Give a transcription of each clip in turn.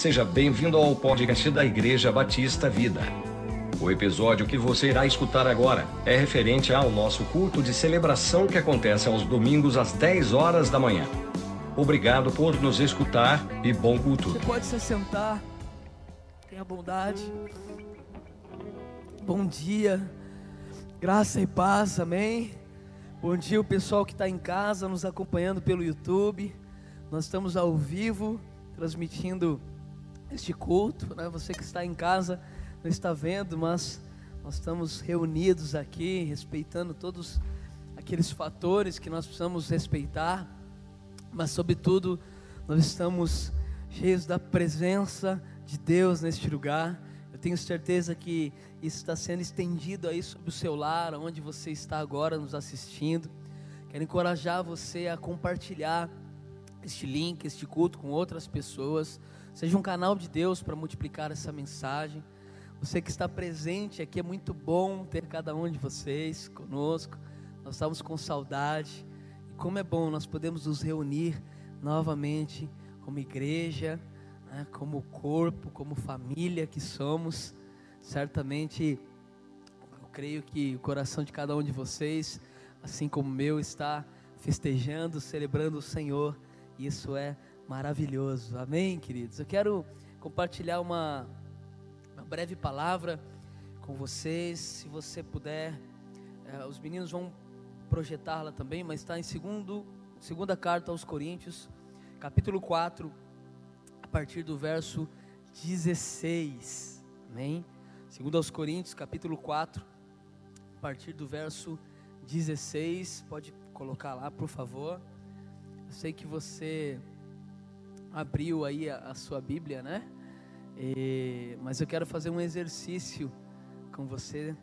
Seja bem-vindo ao podcast da Igreja Batista Vida. O episódio que você irá escutar agora é referente ao nosso culto de celebração que acontece aos domingos às 10 horas da manhã. Obrigado por nos escutar e bom culto. Você pode se sentar. Tenha bondade. Bom dia. Graça e paz, amém. Bom dia, o pessoal que está em casa nos acompanhando pelo YouTube. Nós estamos ao vivo, transmitindo este culto, né? Você que está em casa não está vendo, mas nós estamos reunidos aqui, respeitando todos aqueles fatores que nós precisamos respeitar, mas sobretudo nós estamos cheios da presença de Deus neste lugar. Eu tenho certeza que isso está sendo estendido aí sobre o seu lar, onde você está agora nos assistindo. Quero encorajar você a compartilhar este link, este culto com outras pessoas. Seja um canal de Deus para multiplicar essa mensagem. Você que está presente aqui, é muito bom ter cada um de vocês conosco. Nós estamos com saudade. E como é bom nós podemos nos reunir novamente como igreja, né, como corpo, como família que somos. Certamente, eu creio que o coração de cada um de vocês, assim como o meu, está festejando, celebrando o Senhor. Isso é maravilhoso. Amém, queridos? Eu quero compartilhar uma, uma breve palavra com vocês. Se você puder, eh, os meninos vão projetá-la também, mas está em segundo, segunda carta aos Coríntios, capítulo 4, a partir do verso 16. Amém? Segundo aos Coríntios, capítulo 4, a partir do verso 16. Pode colocar lá, por favor. Eu sei que você abriu aí a, a sua Bíblia, né? E, mas eu quero fazer um exercício com você.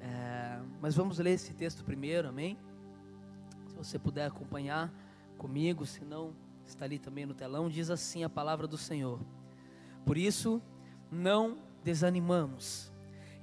É, mas vamos ler esse texto primeiro, amém? Se você puder acompanhar comigo, se não, está ali também no telão. Diz assim a palavra do Senhor: Por isso, não desanimamos.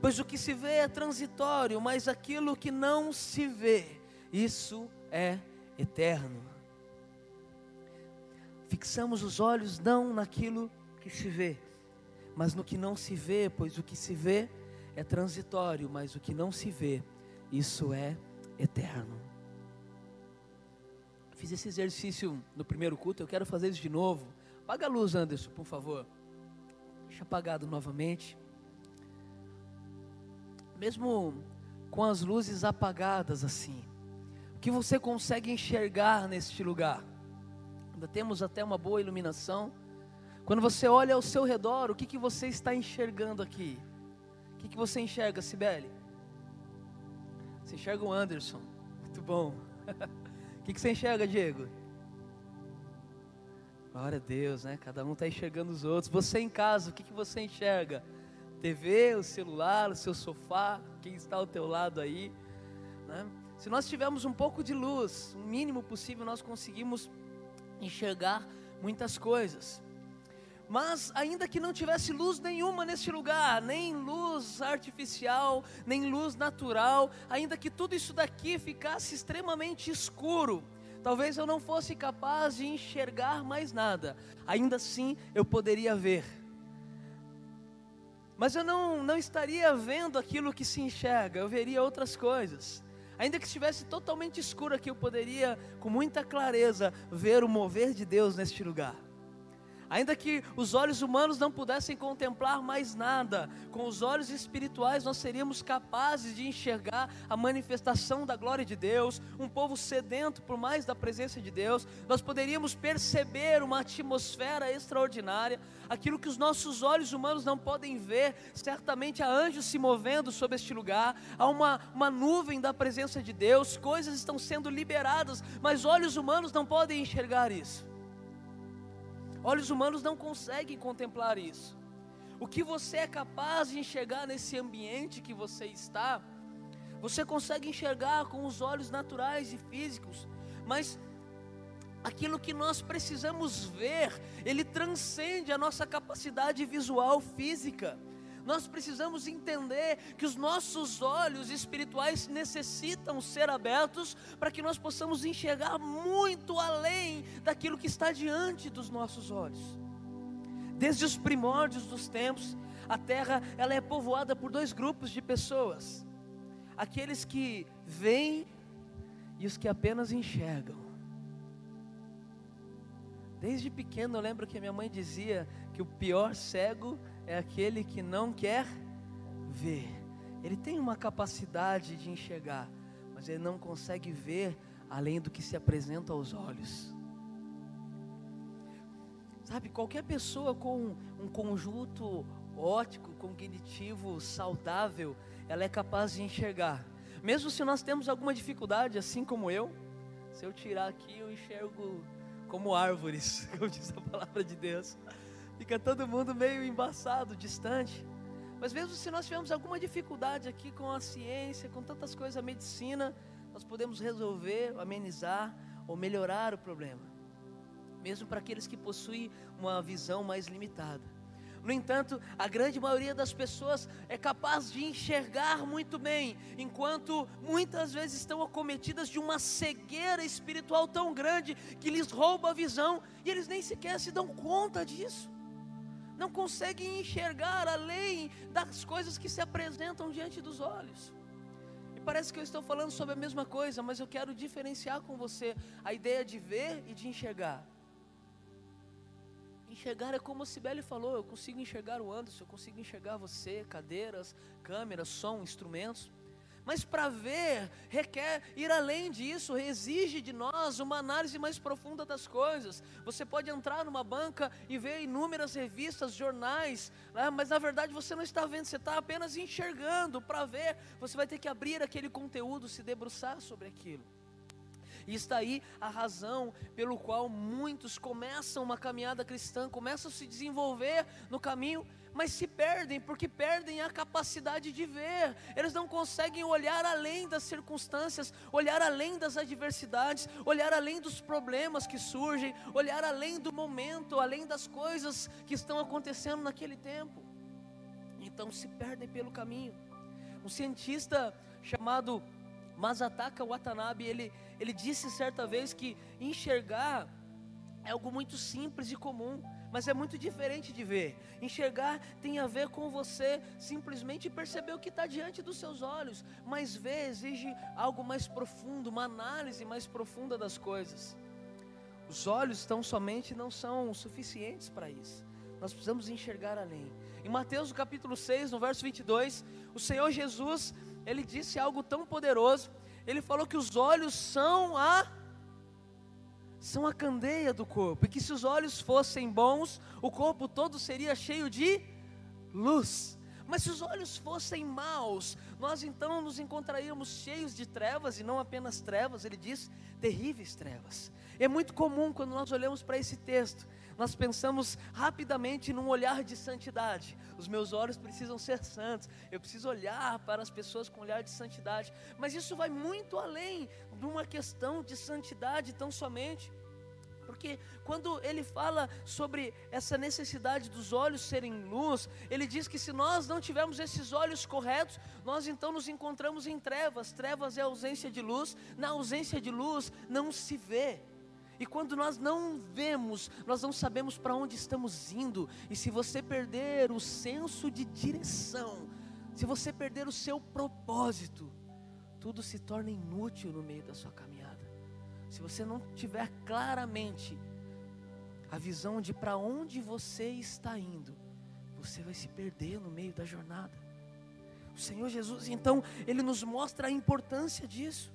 Pois o que se vê é transitório, mas aquilo que não se vê, isso é eterno. Fixamos os olhos não naquilo que se vê, mas no que não se vê, pois o que se vê é transitório, mas o que não se vê, isso é eterno. Fiz esse exercício no primeiro culto, eu quero fazer isso de novo. Apaga a luz, Anderson, por favor. Deixa apagado novamente mesmo com as luzes apagadas assim, o que você consegue enxergar neste lugar? Ainda temos até uma boa iluminação. Quando você olha ao seu redor, o que, que você está enxergando aqui? O que, que você enxerga, Sibeli? Você enxerga o Anderson. Muito bom. O que, que você enxerga, Diego? Glória a Deus, né? Cada um está enxergando os outros. Você em casa, o que, que você enxerga? TV, o celular, o seu sofá, quem está ao teu lado aí. Né? Se nós tivermos um pouco de luz, o mínimo possível, nós conseguimos enxergar muitas coisas. Mas ainda que não tivesse luz nenhuma neste lugar, nem luz artificial, nem luz natural, ainda que tudo isso daqui ficasse extremamente escuro, talvez eu não fosse capaz de enxergar mais nada. Ainda assim eu poderia ver mas eu não, não estaria vendo aquilo que se enxerga, eu veria outras coisas. Ainda que estivesse totalmente escuro aqui, eu poderia, com muita clareza, ver o mover de Deus neste lugar. Ainda que os olhos humanos não pudessem contemplar mais nada, com os olhos espirituais nós seríamos capazes de enxergar a manifestação da glória de Deus, um povo sedento por mais da presença de Deus, nós poderíamos perceber uma atmosfera extraordinária, aquilo que os nossos olhos humanos não podem ver, certamente há anjos se movendo sobre este lugar, há uma, uma nuvem da presença de Deus, coisas estão sendo liberadas, mas olhos humanos não podem enxergar isso. Olhos humanos não conseguem contemplar isso. o que você é capaz de enxergar nesse ambiente que você está, você consegue enxergar com os olhos naturais e físicos, mas aquilo que nós precisamos ver, ele transcende a nossa capacidade visual física. Nós precisamos entender que os nossos olhos espirituais necessitam ser abertos para que nós possamos enxergar muito além daquilo que está diante dos nossos olhos. Desde os primórdios dos tempos, a terra ela é povoada por dois grupos de pessoas: aqueles que veem e os que apenas enxergam. Desde pequeno eu lembro que minha mãe dizia que o pior cego é aquele que não quer ver. Ele tem uma capacidade de enxergar, mas ele não consegue ver além do que se apresenta aos olhos. Sabe, qualquer pessoa com um conjunto óptico, cognitivo saudável, ela é capaz de enxergar. Mesmo se nós temos alguma dificuldade, assim como eu, se eu tirar aqui, eu enxergo como árvores, como diz a palavra de Deus. Fica todo mundo meio embaçado, distante. Mas mesmo se nós tivermos alguma dificuldade aqui com a ciência, com tantas coisas, a medicina, nós podemos resolver, amenizar ou melhorar o problema. Mesmo para aqueles que possuem uma visão mais limitada. No entanto, a grande maioria das pessoas é capaz de enxergar muito bem, enquanto muitas vezes estão acometidas de uma cegueira espiritual tão grande que lhes rouba a visão e eles nem sequer se dão conta disso. Não conseguem enxergar além das coisas que se apresentam diante dos olhos. E parece que eu estou falando sobre a mesma coisa, mas eu quero diferenciar com você a ideia de ver e de enxergar. Enxergar é como a Sibeli falou, eu consigo enxergar o Anderson, eu consigo enxergar você, cadeiras, câmeras, som, instrumentos. Mas para ver requer ir além disso, exige de nós uma análise mais profunda das coisas. Você pode entrar numa banca e ver inúmeras revistas, jornais, né? mas na verdade você não está vendo, você está apenas enxergando. Para ver, você vai ter que abrir aquele conteúdo, se debruçar sobre aquilo. E está aí a razão pelo qual muitos começam uma caminhada cristã, começam a se desenvolver no caminho, mas se perdem porque perdem a capacidade de ver. Eles não conseguem olhar além das circunstâncias, olhar além das adversidades, olhar além dos problemas que surgem, olhar além do momento, além das coisas que estão acontecendo naquele tempo. Então se perdem pelo caminho. Um cientista chamado Masataka Watanabe, ele, ele disse certa vez que enxergar é algo muito simples e comum, mas é muito diferente de ver. Enxergar tem a ver com você simplesmente perceber o que está diante dos seus olhos, mas ver exige algo mais profundo, uma análise mais profunda das coisas. Os olhos tão somente não são suficientes para isso. Nós precisamos enxergar além. Em Mateus capítulo 6, no verso 22, o Senhor Jesus ele disse algo tão poderoso. Ele falou que os olhos são a são a candeia do corpo, e que se os olhos fossem bons, o corpo todo seria cheio de luz. Mas se os olhos fossem maus, nós então nos encontraríamos cheios de trevas, e não apenas trevas, ele diz terríveis trevas. É muito comum quando nós olhamos para esse texto, nós pensamos rapidamente num olhar de santidade. Os meus olhos precisam ser santos. Eu preciso olhar para as pessoas com um olhar de santidade. Mas isso vai muito além de uma questão de santidade tão somente. Porque quando ele fala sobre essa necessidade dos olhos serem luz, ele diz que se nós não tivermos esses olhos corretos, nós então nos encontramos em trevas. Trevas é ausência de luz, na ausência de luz não se vê. E quando nós não vemos, nós não sabemos para onde estamos indo. E se você perder o senso de direção, se você perder o seu propósito, tudo se torna inútil no meio da sua caminhada. Se você não tiver claramente a visão de para onde você está indo, você vai se perder no meio da jornada. O Senhor Jesus, então, Ele nos mostra a importância disso.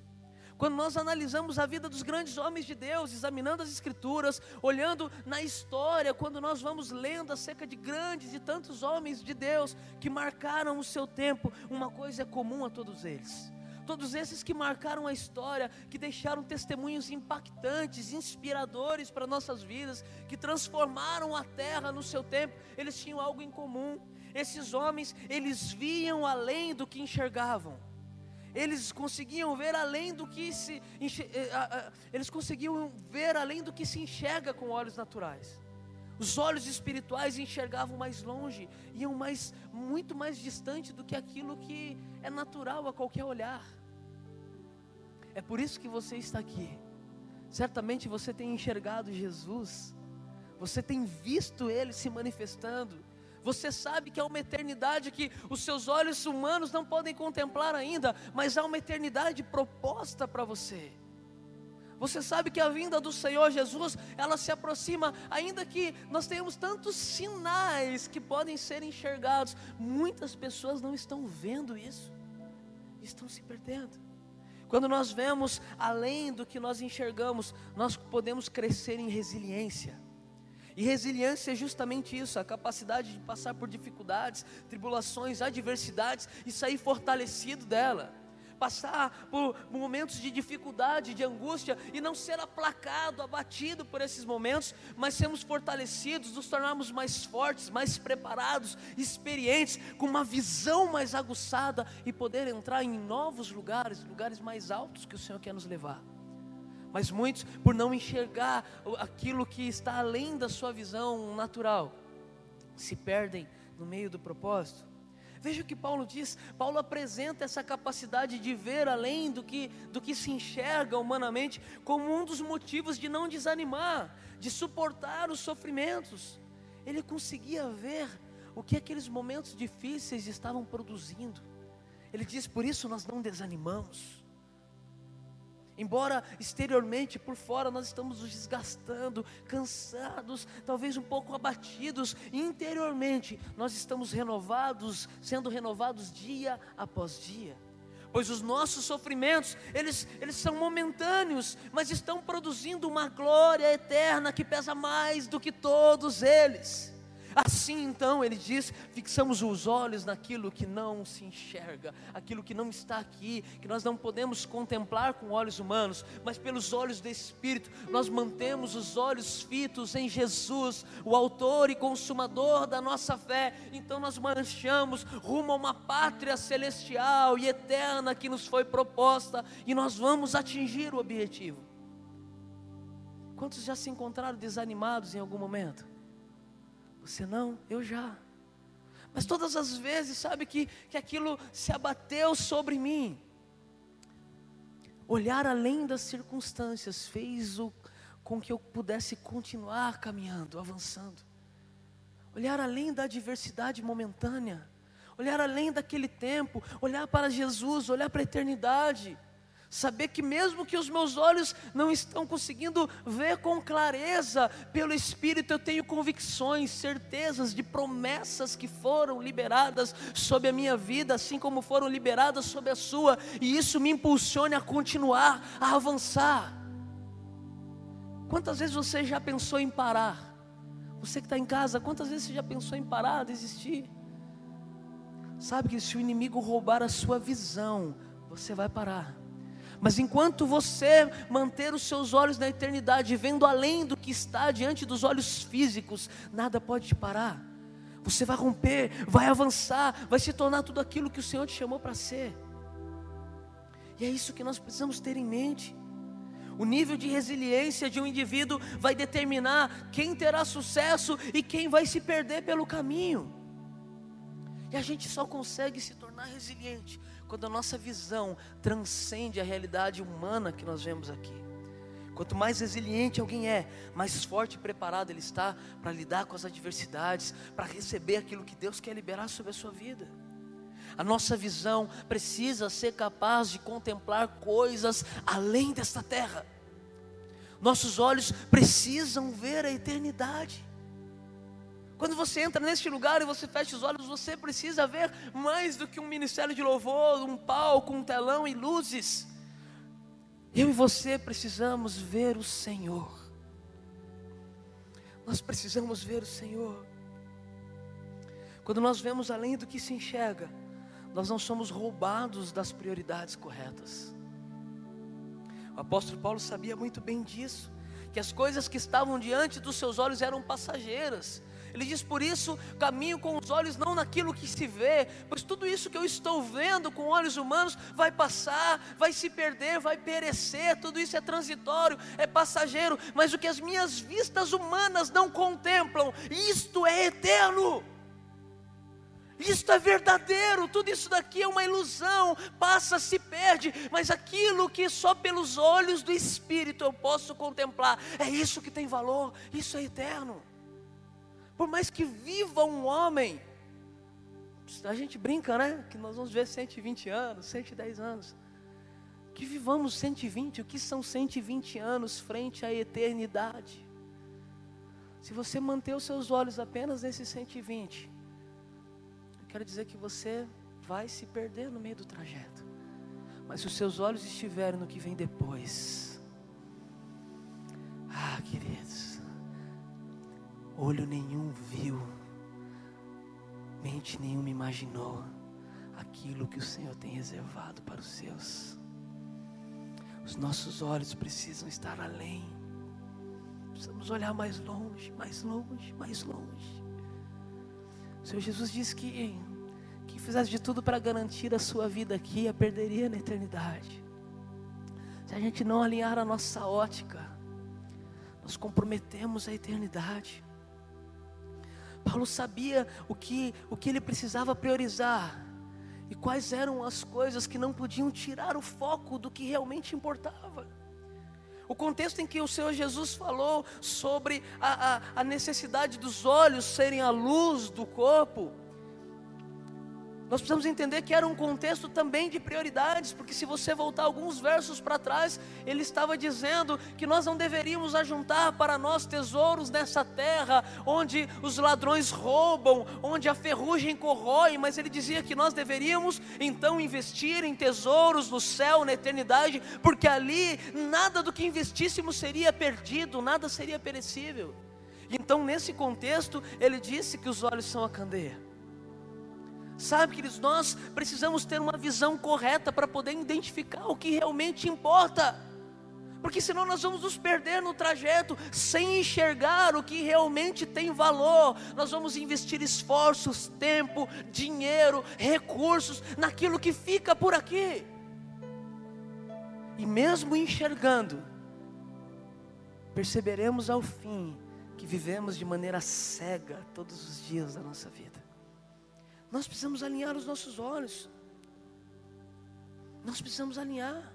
Quando nós analisamos a vida dos grandes homens de Deus, examinando as Escrituras, olhando na história, quando nós vamos lendo acerca de grandes e tantos homens de Deus que marcaram o seu tempo, uma coisa é comum a todos eles. Todos esses que marcaram a história, que deixaram testemunhos impactantes, inspiradores para nossas vidas, que transformaram a terra no seu tempo, eles tinham algo em comum. Esses homens, eles viam além do que enxergavam. Eles conseguiam ver além do que se eh, eles conseguiam ver além do que se enxerga com olhos naturais. Os olhos espirituais enxergavam mais longe, iam mais, muito mais distante do que aquilo que é natural a qualquer olhar. É por isso que você está aqui. Certamente você tem enxergado Jesus, você tem visto Ele se manifestando. Você sabe que há uma eternidade que os seus olhos humanos não podem contemplar ainda, mas há uma eternidade proposta para você. Você sabe que a vinda do Senhor Jesus, ela se aproxima, ainda que nós tenhamos tantos sinais que podem ser enxergados, muitas pessoas não estão vendo isso, estão se perdendo. Quando nós vemos além do que nós enxergamos, nós podemos crescer em resiliência. E resiliência é justamente isso, a capacidade de passar por dificuldades, tribulações, adversidades e sair fortalecido dela passar por momentos de dificuldade, de angústia e não ser aplacado, abatido por esses momentos, mas sermos fortalecidos, nos tornarmos mais fortes, mais preparados, experientes, com uma visão mais aguçada e poder entrar em novos lugares, lugares mais altos que o Senhor quer nos levar. Mas muitos, por não enxergar aquilo que está além da sua visão natural, se perdem no meio do propósito. Veja o que Paulo diz. Paulo apresenta essa capacidade de ver além do que, do que se enxerga humanamente, como um dos motivos de não desanimar, de suportar os sofrimentos. Ele conseguia ver o que aqueles momentos difíceis estavam produzindo. Ele diz: por isso nós não desanimamos. Embora exteriormente, por fora, nós estamos nos desgastando, cansados, talvez um pouco abatidos, interiormente nós estamos renovados, sendo renovados dia após dia. Pois os nossos sofrimentos, eles, eles são momentâneos, mas estão produzindo uma glória eterna que pesa mais do que todos eles. Assim então, ele diz: fixamos os olhos naquilo que não se enxerga, aquilo que não está aqui, que nós não podemos contemplar com olhos humanos, mas pelos olhos do Espírito, nós mantemos os olhos fitos em Jesus, o Autor e Consumador da nossa fé. Então nós marchamos rumo a uma pátria celestial e eterna que nos foi proposta, e nós vamos atingir o objetivo. Quantos já se encontraram desanimados em algum momento? Você não, eu já. Mas todas as vezes, sabe que, que aquilo se abateu sobre mim. Olhar além das circunstâncias fez o, com que eu pudesse continuar caminhando, avançando. Olhar além da adversidade momentânea. Olhar além daquele tempo. Olhar para Jesus, olhar para a eternidade. Saber que mesmo que os meus olhos não estão conseguindo ver com clareza, pelo Espírito eu tenho convicções, certezas de promessas que foram liberadas sobre a minha vida, assim como foram liberadas sobre a sua, e isso me impulsione a continuar, a avançar. Quantas vezes você já pensou em parar? Você que está em casa, quantas vezes você já pensou em parar, desistir? Sabe que se o inimigo roubar a sua visão, você vai parar. Mas enquanto você manter os seus olhos na eternidade, vendo além do que está diante dos olhos físicos, nada pode te parar. Você vai romper, vai avançar, vai se tornar tudo aquilo que o Senhor te chamou para ser. E é isso que nós precisamos ter em mente. O nível de resiliência de um indivíduo vai determinar quem terá sucesso e quem vai se perder pelo caminho. E a gente só consegue se tornar resiliente quando a nossa visão transcende a realidade humana que nós vemos aqui. Quanto mais resiliente alguém é, mais forte e preparado ele está para lidar com as adversidades, para receber aquilo que Deus quer liberar sobre a sua vida. A nossa visão precisa ser capaz de contemplar coisas além desta terra. Nossos olhos precisam ver a eternidade. Quando você entra neste lugar e você fecha os olhos, você precisa ver mais do que um ministério de louvor, um palco, um telão e luzes. Eu e você precisamos ver o Senhor. Nós precisamos ver o Senhor. Quando nós vemos além do que se enxerga, nós não somos roubados das prioridades corretas. O apóstolo Paulo sabia muito bem disso, que as coisas que estavam diante dos seus olhos eram passageiras. Ele diz: Por isso, caminho com os olhos não naquilo que se vê, pois tudo isso que eu estou vendo com olhos humanos vai passar, vai se perder, vai perecer, tudo isso é transitório, é passageiro, mas o que as minhas vistas humanas não contemplam, isto é eterno. Isto é verdadeiro, tudo isso daqui é uma ilusão, passa, se perde, mas aquilo que só pelos olhos do Espírito eu posso contemplar, é isso que tem valor, isso é eterno. Por mais que viva um homem, a gente brinca, né? Que nós vamos ver 120 anos, 110 anos. Que vivamos 120, o que são 120 anos frente à eternidade? Se você manter os seus olhos apenas nesses 120, eu quero dizer que você vai se perder no meio do trajeto. Mas se os seus olhos estiverem no que vem depois, ah, queridos, olho nenhum viu, mente nenhuma imaginou aquilo que o Senhor tem reservado para os seus. Os nossos olhos precisam estar além, precisamos olhar mais longe, mais longe, mais longe. O Senhor Jesus disse que quem fizesse de tudo para garantir a sua vida aqui a perderia na eternidade. Se a gente não alinhar a nossa ótica, nós comprometemos a eternidade. Paulo sabia o que, o que ele precisava priorizar e quais eram as coisas que não podiam tirar o foco do que realmente importava. O contexto em que o Senhor Jesus falou sobre a, a, a necessidade dos olhos serem a luz do corpo, nós precisamos entender que era um contexto também de prioridades, porque se você voltar alguns versos para trás, ele estava dizendo que nós não deveríamos ajuntar para nós tesouros nessa terra, onde os ladrões roubam, onde a ferrugem corrói, mas ele dizia que nós deveríamos então investir em tesouros no céu, na eternidade, porque ali nada do que investíssemos seria perdido, nada seria perecível. Então, nesse contexto, ele disse que os olhos são a candeia. Sabe, queridos, nós precisamos ter uma visão correta para poder identificar o que realmente importa. Porque senão nós vamos nos perder no trajeto sem enxergar o que realmente tem valor. Nós vamos investir esforços, tempo, dinheiro, recursos naquilo que fica por aqui. E mesmo enxergando, perceberemos ao fim que vivemos de maneira cega todos os dias da nossa vida. Nós precisamos alinhar os nossos olhos. Nós precisamos alinhar.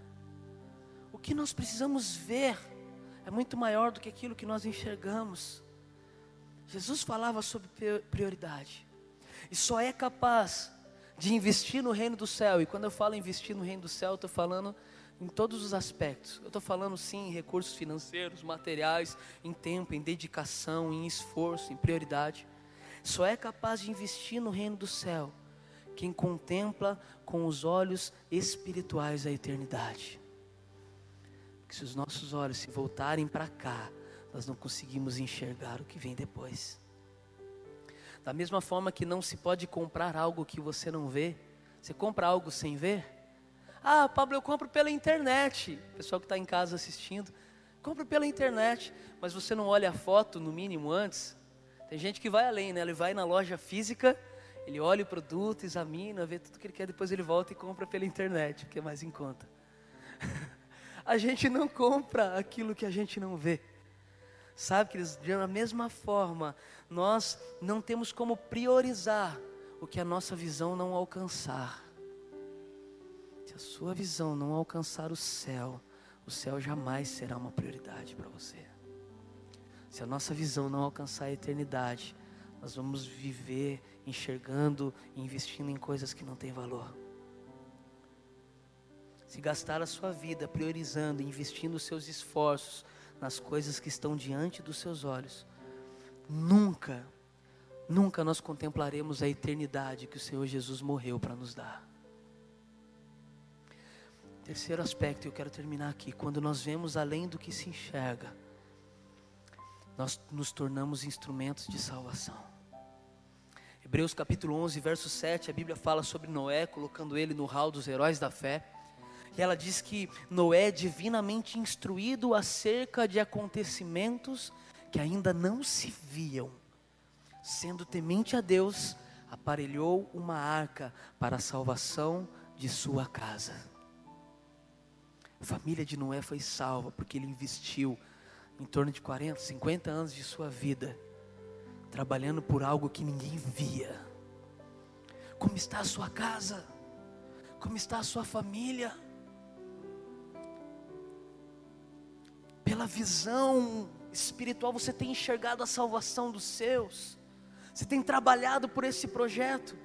O que nós precisamos ver é muito maior do que aquilo que nós enxergamos. Jesus falava sobre prioridade. E só é capaz de investir no reino do céu. E quando eu falo investir no reino do céu, eu estou falando em todos os aspectos. Eu estou falando sim em recursos financeiros, materiais, em tempo, em dedicação, em esforço, em prioridade. Só é capaz de investir no reino do céu quem contempla com os olhos espirituais a eternidade. Porque se os nossos olhos se voltarem para cá, nós não conseguimos enxergar o que vem depois. Da mesma forma que não se pode comprar algo que você não vê, você compra algo sem ver? Ah, Pablo, eu compro pela internet. Pessoal que está em casa assistindo, compra pela internet, mas você não olha a foto no mínimo antes? Tem gente que vai além, né? Ele vai na loja física, ele olha o produto, examina, vê tudo que ele quer, depois ele volta e compra pela internet, porque é mais em conta. a gente não compra aquilo que a gente não vê. Sabe, queridos, da mesma forma, nós não temos como priorizar o que a nossa visão não alcançar. Se a sua visão não alcançar o céu, o céu jamais será uma prioridade para você. Se a nossa visão não alcançar a eternidade, nós vamos viver enxergando e investindo em coisas que não têm valor. Se gastar a sua vida priorizando investindo os seus esforços nas coisas que estão diante dos seus olhos, nunca, nunca nós contemplaremos a eternidade que o Senhor Jesus morreu para nos dar. Terceiro aspecto, eu quero terminar aqui. Quando nós vemos além do que se enxerga, nós nos tornamos instrumentos de salvação. Hebreus capítulo 11, verso 7, a Bíblia fala sobre Noé, colocando ele no hall dos heróis da fé. E ela diz que Noé, é divinamente instruído acerca de acontecimentos que ainda não se viam, sendo temente a Deus, aparelhou uma arca para a salvação de sua casa. A família de Noé foi salva porque ele investiu em torno de 40, 50 anos de sua vida trabalhando por algo que ninguém via. Como está a sua casa? Como está a sua família? Pela visão espiritual, você tem enxergado a salvação dos seus, você tem trabalhado por esse projeto,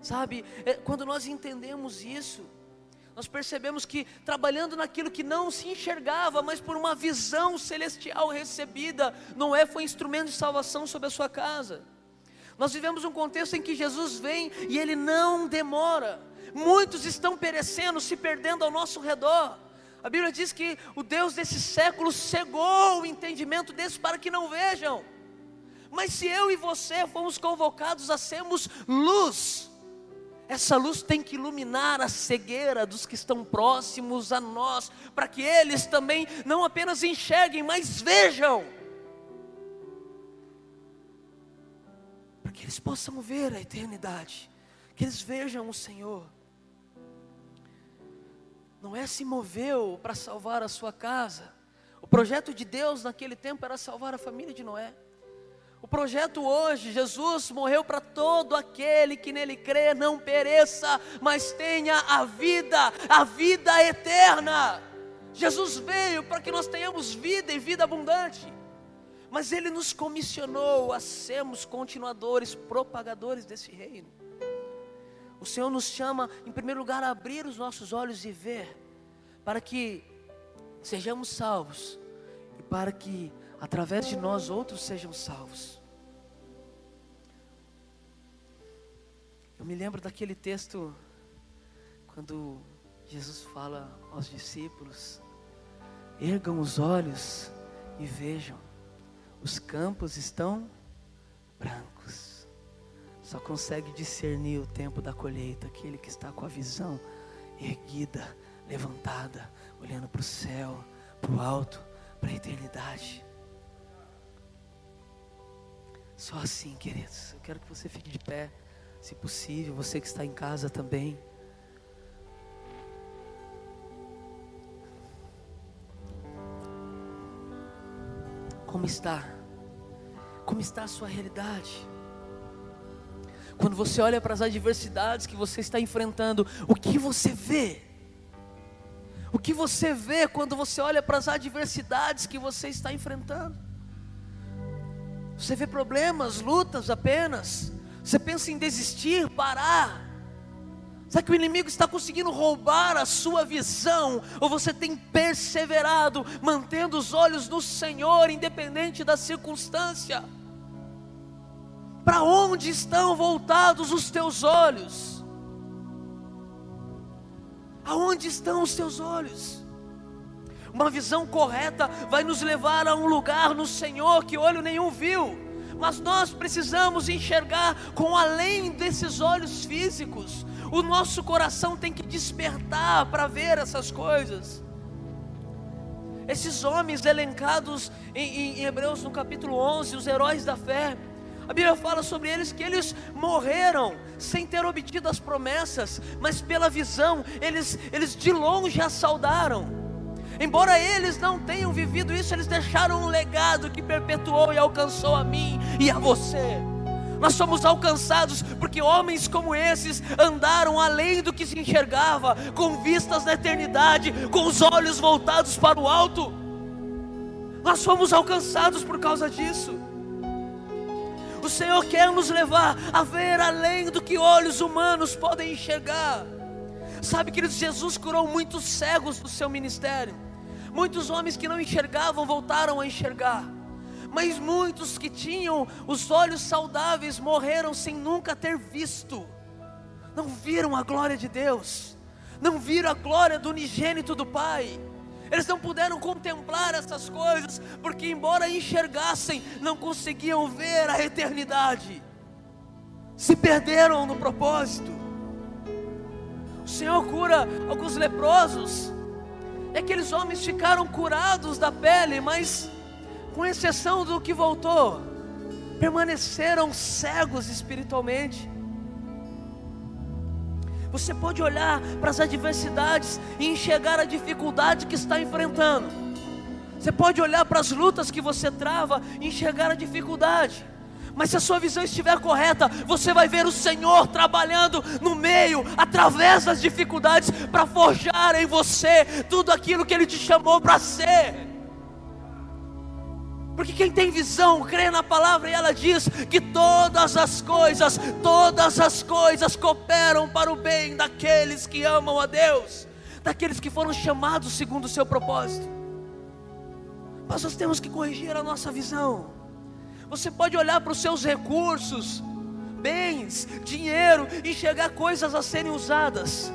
sabe? É, quando nós entendemos isso, nós percebemos que trabalhando naquilo que não se enxergava, mas por uma visão celestial recebida, Noé foi instrumento de salvação sobre a sua casa. Nós vivemos um contexto em que Jesus vem e ele não demora. Muitos estão perecendo, se perdendo ao nosso redor. A Bíblia diz que o Deus desse século cegou o entendimento desses para que não vejam. Mas se eu e você fomos convocados a sermos luz, essa luz tem que iluminar a cegueira dos que estão próximos a nós, para que eles também não apenas enxerguem, mas vejam. Para que eles possam ver a eternidade, que eles vejam o Senhor. Noé se moveu para salvar a sua casa. O projeto de Deus naquele tempo era salvar a família de Noé. O projeto hoje, Jesus morreu para todo aquele que nele crê, não pereça, mas tenha a vida, a vida eterna. Jesus veio para que nós tenhamos vida e vida abundante. Mas ele nos comissionou a sermos continuadores, propagadores desse reino. O Senhor nos chama, em primeiro lugar, a abrir os nossos olhos e ver, para que sejamos salvos e para que através de nós outros sejam salvos. Eu me lembro daquele texto quando Jesus fala aos discípulos: ergam os olhos e vejam, os campos estão brancos. Só consegue discernir o tempo da colheita aquele que está com a visão erguida, levantada, olhando para o céu, para o alto, para a eternidade. Só assim, queridos. Eu quero que você fique de pé, se possível, você que está em casa também. Como está? Como está a sua realidade? Quando você olha para as adversidades que você está enfrentando, o que você vê? O que você vê quando você olha para as adversidades que você está enfrentando? Você vê problemas, lutas apenas. Você pensa em desistir, parar. Será que o inimigo está conseguindo roubar a sua visão? Ou você tem perseverado, mantendo os olhos no Senhor, independente da circunstância? Para onde estão voltados os teus olhos? Aonde estão os teus olhos? Uma visão correta vai nos levar a um lugar no Senhor que olho nenhum viu. Mas nós precisamos enxergar com além desses olhos físicos. O nosso coração tem que despertar para ver essas coisas. Esses homens elencados em, em Hebreus no capítulo 11, os heróis da fé, a Bíblia fala sobre eles que eles morreram sem ter obtido as promessas, mas pela visão, eles, eles de longe a saudaram. Embora eles não tenham vivido isso, eles deixaram um legado que perpetuou e alcançou a mim e a você. Nós somos alcançados porque homens como esses andaram além do que se enxergava, com vistas na eternidade, com os olhos voltados para o alto. Nós fomos alcançados por causa disso. O Senhor quer nos levar a ver além do que olhos humanos podem enxergar. Sabe, queridos, Jesus curou muitos cegos do seu ministério. Muitos homens que não enxergavam voltaram a enxergar. Mas muitos que tinham os olhos saudáveis morreram sem nunca ter visto. Não viram a glória de Deus. Não viram a glória do unigênito do Pai eles não puderam contemplar essas coisas, porque, embora enxergassem, não conseguiam ver a eternidade. se perderam no propósito. O Senhor cura alguns leprosos, e aqueles homens ficaram curados da pele, mas, com exceção do que voltou, permaneceram cegos espiritualmente. Você pode olhar para as adversidades e enxergar a dificuldade que está enfrentando. Você pode olhar para as lutas que você trava e enxergar a dificuldade. Mas se a sua visão estiver correta, você vai ver o Senhor trabalhando no meio, através das dificuldades, para forjar em você tudo aquilo que Ele te chamou para ser. Porque quem tem visão crê na palavra e ela diz que todas as coisas, todas as coisas cooperam para o bem daqueles que amam a Deus, daqueles que foram chamados segundo o seu propósito. Mas nós temos que corrigir a nossa visão. Você pode olhar para os seus recursos, bens, dinheiro, enxergar coisas a serem usadas,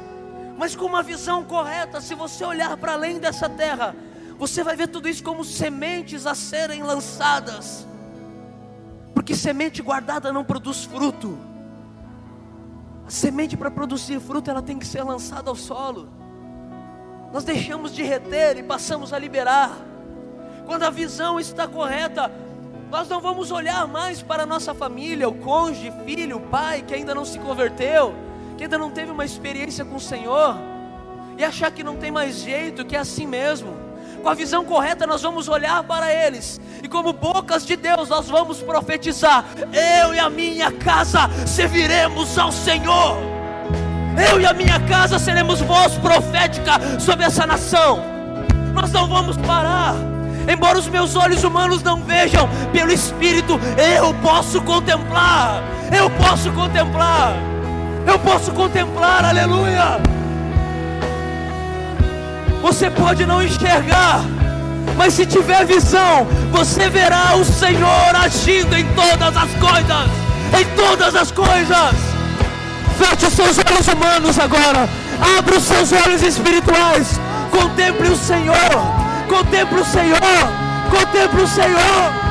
mas com uma visão correta, se você olhar para além dessa terra, você vai ver tudo isso como sementes a serem lançadas, porque semente guardada não produz fruto. A semente para produzir fruto, ela tem que ser lançada ao solo. Nós deixamos de reter e passamos a liberar. Quando a visão está correta, nós não vamos olhar mais para a nossa família, o cônjuge, filho, pai que ainda não se converteu, que ainda não teve uma experiência com o Senhor, e achar que não tem mais jeito, que é assim mesmo. Com a visão correta, nós vamos olhar para eles, e como bocas de Deus, nós vamos profetizar: eu e a minha casa serviremos ao Senhor, eu e a minha casa seremos voz profética sobre essa nação, nós não vamos parar. Embora os meus olhos humanos não vejam, pelo Espírito eu posso contemplar. Eu posso contemplar. Eu posso contemplar, aleluia. Você pode não enxergar, mas se tiver visão, você verá o Senhor agindo em todas as coisas. Em todas as coisas. Feche os seus olhos humanos agora. Abra os seus olhos espirituais. Contemple o Senhor. Contemple o Senhor. Contemple o Senhor.